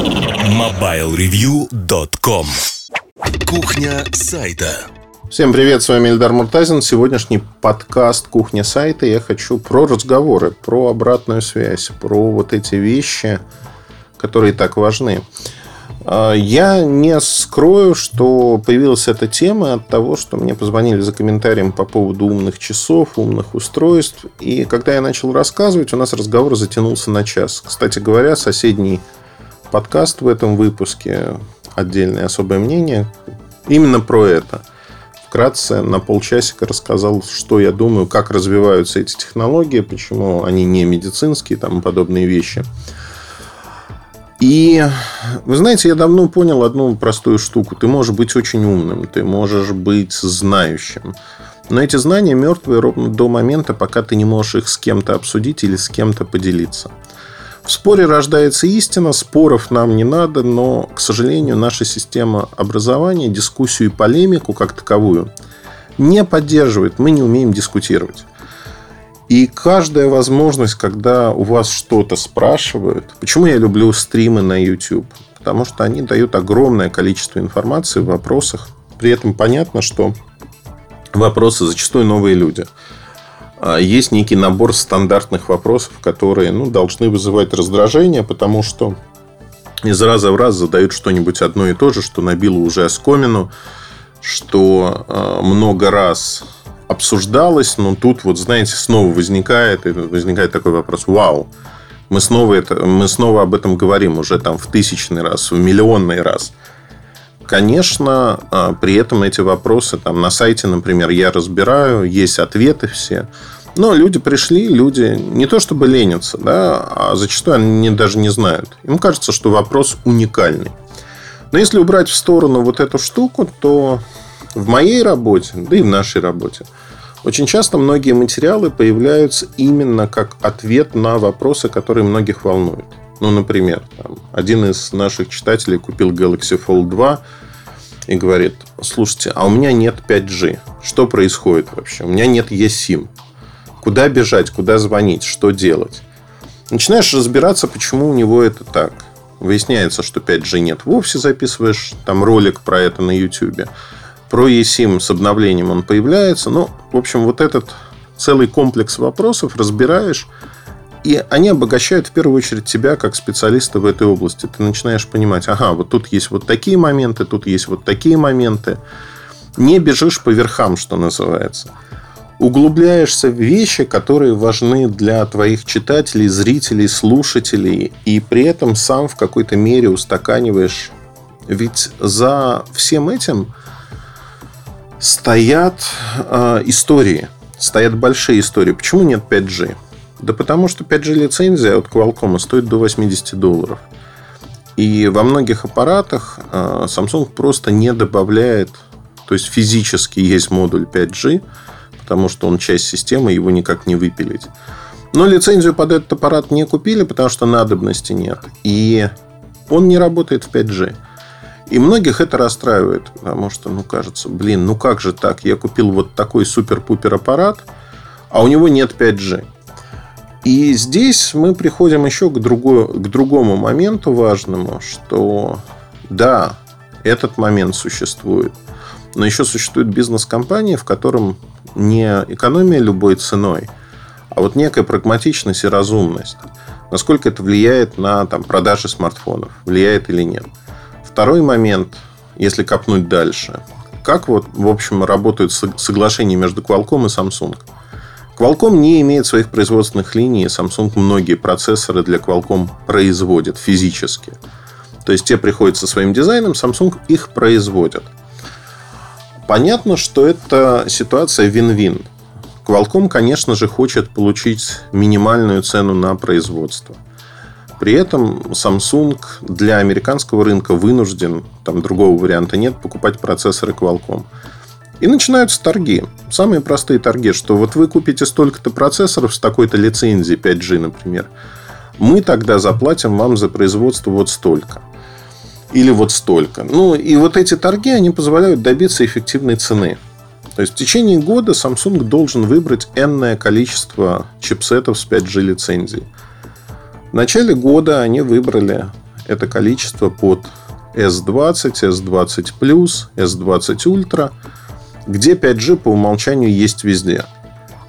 MobileReview.com Кухня сайта Всем привет, с вами Эльдар Муртазин. Сегодняшний подкаст «Кухня сайта» я хочу про разговоры, про обратную связь, про вот эти вещи, которые так важны. А, я не скрою, что появилась эта тема от того, что мне позвонили за комментарием по поводу умных часов, умных устройств. И когда я начал рассказывать, у нас разговор затянулся на час. Кстати говоря, соседний подкаст в этом выпуске, отдельное особое мнение, именно про это. Вкратце на полчасика рассказал, что я думаю, как развиваются эти технологии, почему они не медицинские там, подобные вещи. И вы знаете, я давно понял одну простую штуку. Ты можешь быть очень умным, ты можешь быть знающим. Но эти знания мертвые ровно до момента, пока ты не можешь их с кем-то обсудить или с кем-то поделиться. В споре рождается истина, споров нам не надо, но, к сожалению, наша система образования дискуссию и полемику как таковую не поддерживает. Мы не умеем дискутировать. И каждая возможность, когда у вас что-то спрашивают, почему я люблю стримы на YouTube? Потому что они дают огромное количество информации в вопросах. При этом понятно, что вопросы зачастую новые люди. А есть некий набор стандартных вопросов, которые ну, должны вызывать раздражение, потому что из раза в раз задают что-нибудь одно и то же, что набило уже оскомину, что э, много раз обсуждалось, но тут вот, знаете, снова возникает, возникает такой вопрос, вау, мы снова, это, мы снова об этом говорим уже там в тысячный раз, в миллионный раз. Конечно, а, при этом эти вопросы там на сайте, например, я разбираю, есть ответы все. Но люди пришли, люди не то чтобы ленятся, да, а зачастую они даже не знают. Им кажется, что вопрос уникальный. Но если убрать в сторону вот эту штуку, то в моей работе, да и в нашей работе, очень часто многие материалы появляются именно как ответ на вопросы, которые многих волнуют. Ну, например, там, один из наших читателей купил Galaxy Fold 2 и говорит, слушайте, а у меня нет 5G. Что происходит вообще? У меня нет eSIM. Куда бежать, куда звонить, что делать? Начинаешь разбираться, почему у него это так. Выясняется, что 5G нет вовсе, записываешь там ролик про это на YouTube. Про eSIM с обновлением он появляется. Ну, в общем, вот этот целый комплекс вопросов разбираешь. И они обогащают в первую очередь тебя как специалиста в этой области. Ты начинаешь понимать, ага, вот тут есть вот такие моменты, тут есть вот такие моменты. Не бежишь по верхам, что называется. Углубляешься в вещи, которые важны для твоих читателей, зрителей, слушателей. И при этом сам в какой-то мере устаканиваешь. Ведь за всем этим стоят э, истории. Стоят большие истории. Почему нет 5G? Да потому что 5G лицензия от Qualcomm стоит до 80 долларов. И во многих аппаратах э, Samsung просто не добавляет, то есть физически есть модуль 5G, потому что он часть системы, его никак не выпилить. Но лицензию под этот аппарат не купили, потому что надобности нет. И он не работает в 5G. И многих это расстраивает, потому что, ну, кажется, блин, ну как же так? Я купил вот такой супер-пупер аппарат, а у него нет 5G. И здесь мы приходим еще к, другой, к другому моменту важному, что да, этот момент существует, но еще существует бизнес-компания, в котором не экономия любой ценой, а вот некая прагматичность и разумность. Насколько это влияет на там, продажи смартфонов, влияет или нет. Второй момент, если копнуть дальше. Как вот, в общем, работают соглашения между Qualcomm и Samsung? Qualcomm не имеет своих производственных линий, Samsung многие процессоры для Qualcomm производит физически. То есть, те приходят со своим дизайном, Samsung их производит. Понятно, что это ситуация вин-вин. Qualcomm, конечно же, хочет получить минимальную цену на производство – при этом Samsung для американского рынка вынужден, там другого варианта нет, покупать процессоры Qualcomm. И начинаются торги. Самые простые торги, что вот вы купите столько-то процессоров с такой-то лицензией 5G, например. Мы тогда заплатим вам за производство вот столько. Или вот столько. Ну, и вот эти торги, они позволяют добиться эффективной цены. То есть в течение года Samsung должен выбрать энное количество чипсетов с 5G лицензией. В начале года они выбрали это количество под S20, S20 S20 Ultra, где 5G по умолчанию есть везде.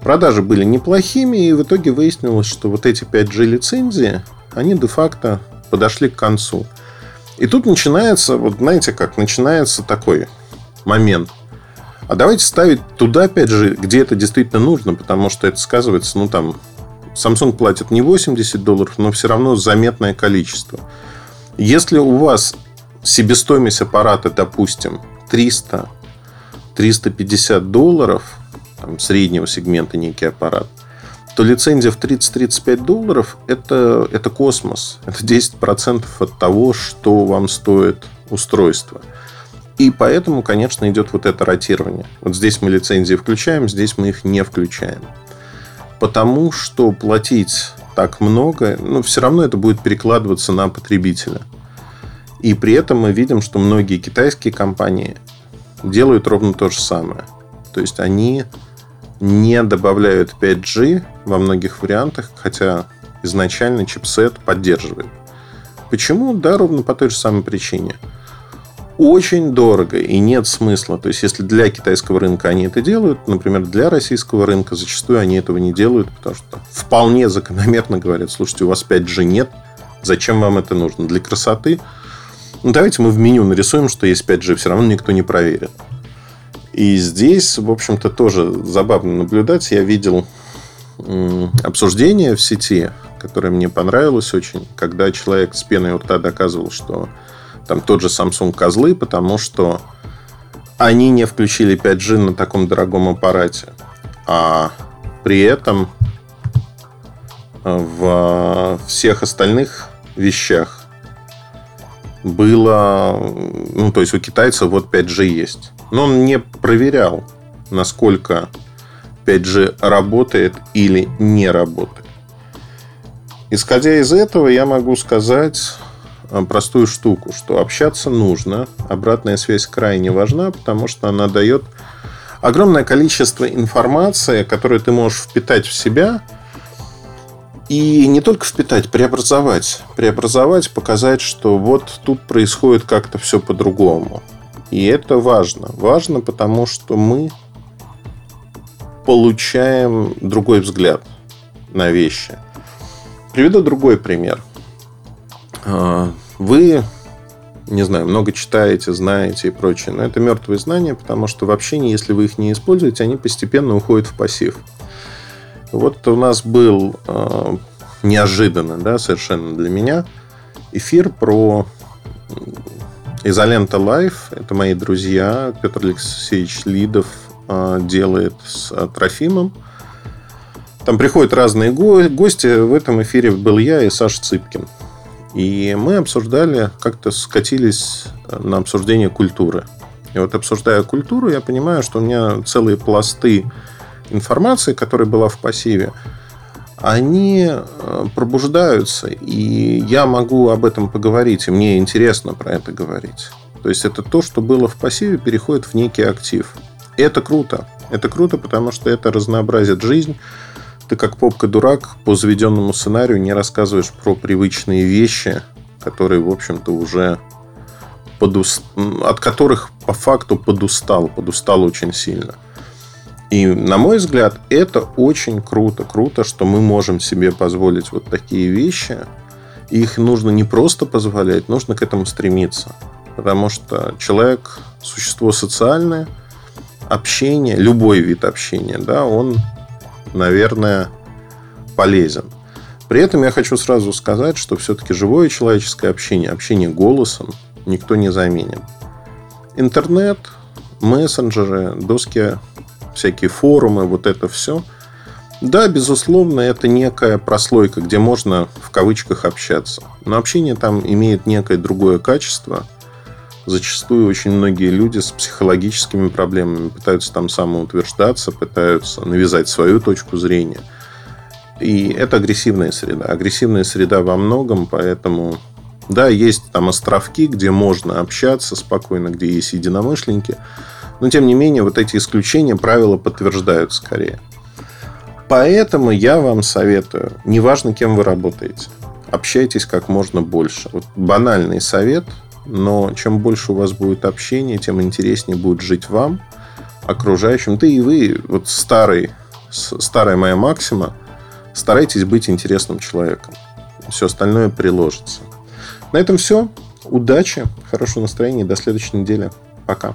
Продажи были неплохими, и в итоге выяснилось, что вот эти 5G лицензии, они де-факто подошли к концу. И тут начинается, вот знаете как, начинается такой момент. А давайте ставить туда, опять же, где это действительно нужно, потому что это сказывается, ну, там, Samsung платит не 80 долларов, но все равно заметное количество. Если у вас себестоимость аппарата, допустим, 300, 350 долларов, там, среднего сегмента некий аппарат, то лицензия в 30-35 долларов это, это космос. Это 10% от того, что вам стоит устройство. И поэтому, конечно, идет вот это ротирование. Вот здесь мы лицензии включаем, здесь мы их не включаем. Потому что платить так много, ну, все равно это будет перекладываться на потребителя. И при этом мы видим, что многие китайские компании делают ровно то же самое. То есть они не добавляют 5G во многих вариантах, хотя изначально чипсет поддерживает. Почему? Да, ровно по той же самой причине. Очень дорого и нет смысла. То есть, если для китайского рынка они это делают, например, для российского рынка зачастую они этого не делают, потому что вполне закономерно говорят, слушайте, у вас 5G нет, зачем вам это нужно? Для красоты? Ну, давайте мы в меню нарисуем, что есть 5G, все равно никто не проверит. И здесь, в общем-то, тоже забавно наблюдать. Я видел обсуждение в сети, которое мне понравилось очень, когда человек с пеной у рта доказывал, что там тот же Samsung козлы, потому что они не включили 5G на таком дорогом аппарате. А при этом в всех остальных вещах было... Ну, то есть, у китайцев вот 5G есть. Но он не проверял, насколько 5G работает или не работает. Исходя из этого, я могу сказать э, простую штуку, что общаться нужно. Обратная связь крайне важна, потому что она дает огромное количество информации, которую ты можешь впитать в себя – и не только впитать, преобразовать. Преобразовать, показать, что вот тут происходит как-то все по-другому. И это важно. Важно, потому что мы получаем другой взгляд на вещи. Приведу другой пример. А, вы, не знаю, много читаете, знаете и прочее, но это мертвые знания, потому что в общении, если вы их не используете, они постепенно уходят в пассив. Вот у нас был э, неожиданно, да, совершенно для меня, эфир про Изолента Live. Это мои друзья. Петр Алексеевич Лидов э, делает с э, Трофимом. Там приходят разные го- гости. В этом эфире был я и Саша Цыпкин. И мы обсуждали, как-то скатились на обсуждение культуры. И вот обсуждая культуру, я понимаю, что у меня целые пласты информации, которая была в пассиве, они э, пробуждаются, и я могу об этом поговорить, и мне интересно про это говорить. То есть это то, что было в пассиве, переходит в некий актив. И это круто. Это круто, потому что это разнообразит жизнь. Ты как попка-дурак по заведенному сценарию не рассказываешь про привычные вещи, которые, в общем-то, уже подуст... от которых по факту подустал, подустал очень сильно. И, на мой взгляд, это очень круто. Круто, что мы можем себе позволить вот такие вещи. их нужно не просто позволять, нужно к этому стремиться. Потому что человек – существо социальное, общение, любой вид общения, да, он, наверное, полезен. При этом я хочу сразу сказать, что все-таки живое человеческое общение, общение голосом никто не заменит. Интернет, мессенджеры, доски всякие форумы, вот это все. Да, безусловно, это некая прослойка, где можно в кавычках общаться. Но общение там имеет некое другое качество. Зачастую очень многие люди с психологическими проблемами пытаются там самоутверждаться, пытаются навязать свою точку зрения. И это агрессивная среда. Агрессивная среда во многом, поэтому да, есть там островки, где можно общаться спокойно, где есть единомышленники. Но, тем не менее, вот эти исключения правила подтверждают скорее. Поэтому я вам советую, неважно, кем вы работаете, общайтесь как можно больше. Вот банальный совет, но чем больше у вас будет общения, тем интереснее будет жить вам, окружающим. Ты и вы, вот старый, старая моя максима, старайтесь быть интересным человеком. Все остальное приложится. На этом все. Удачи, хорошего настроения. До следующей недели. Пока.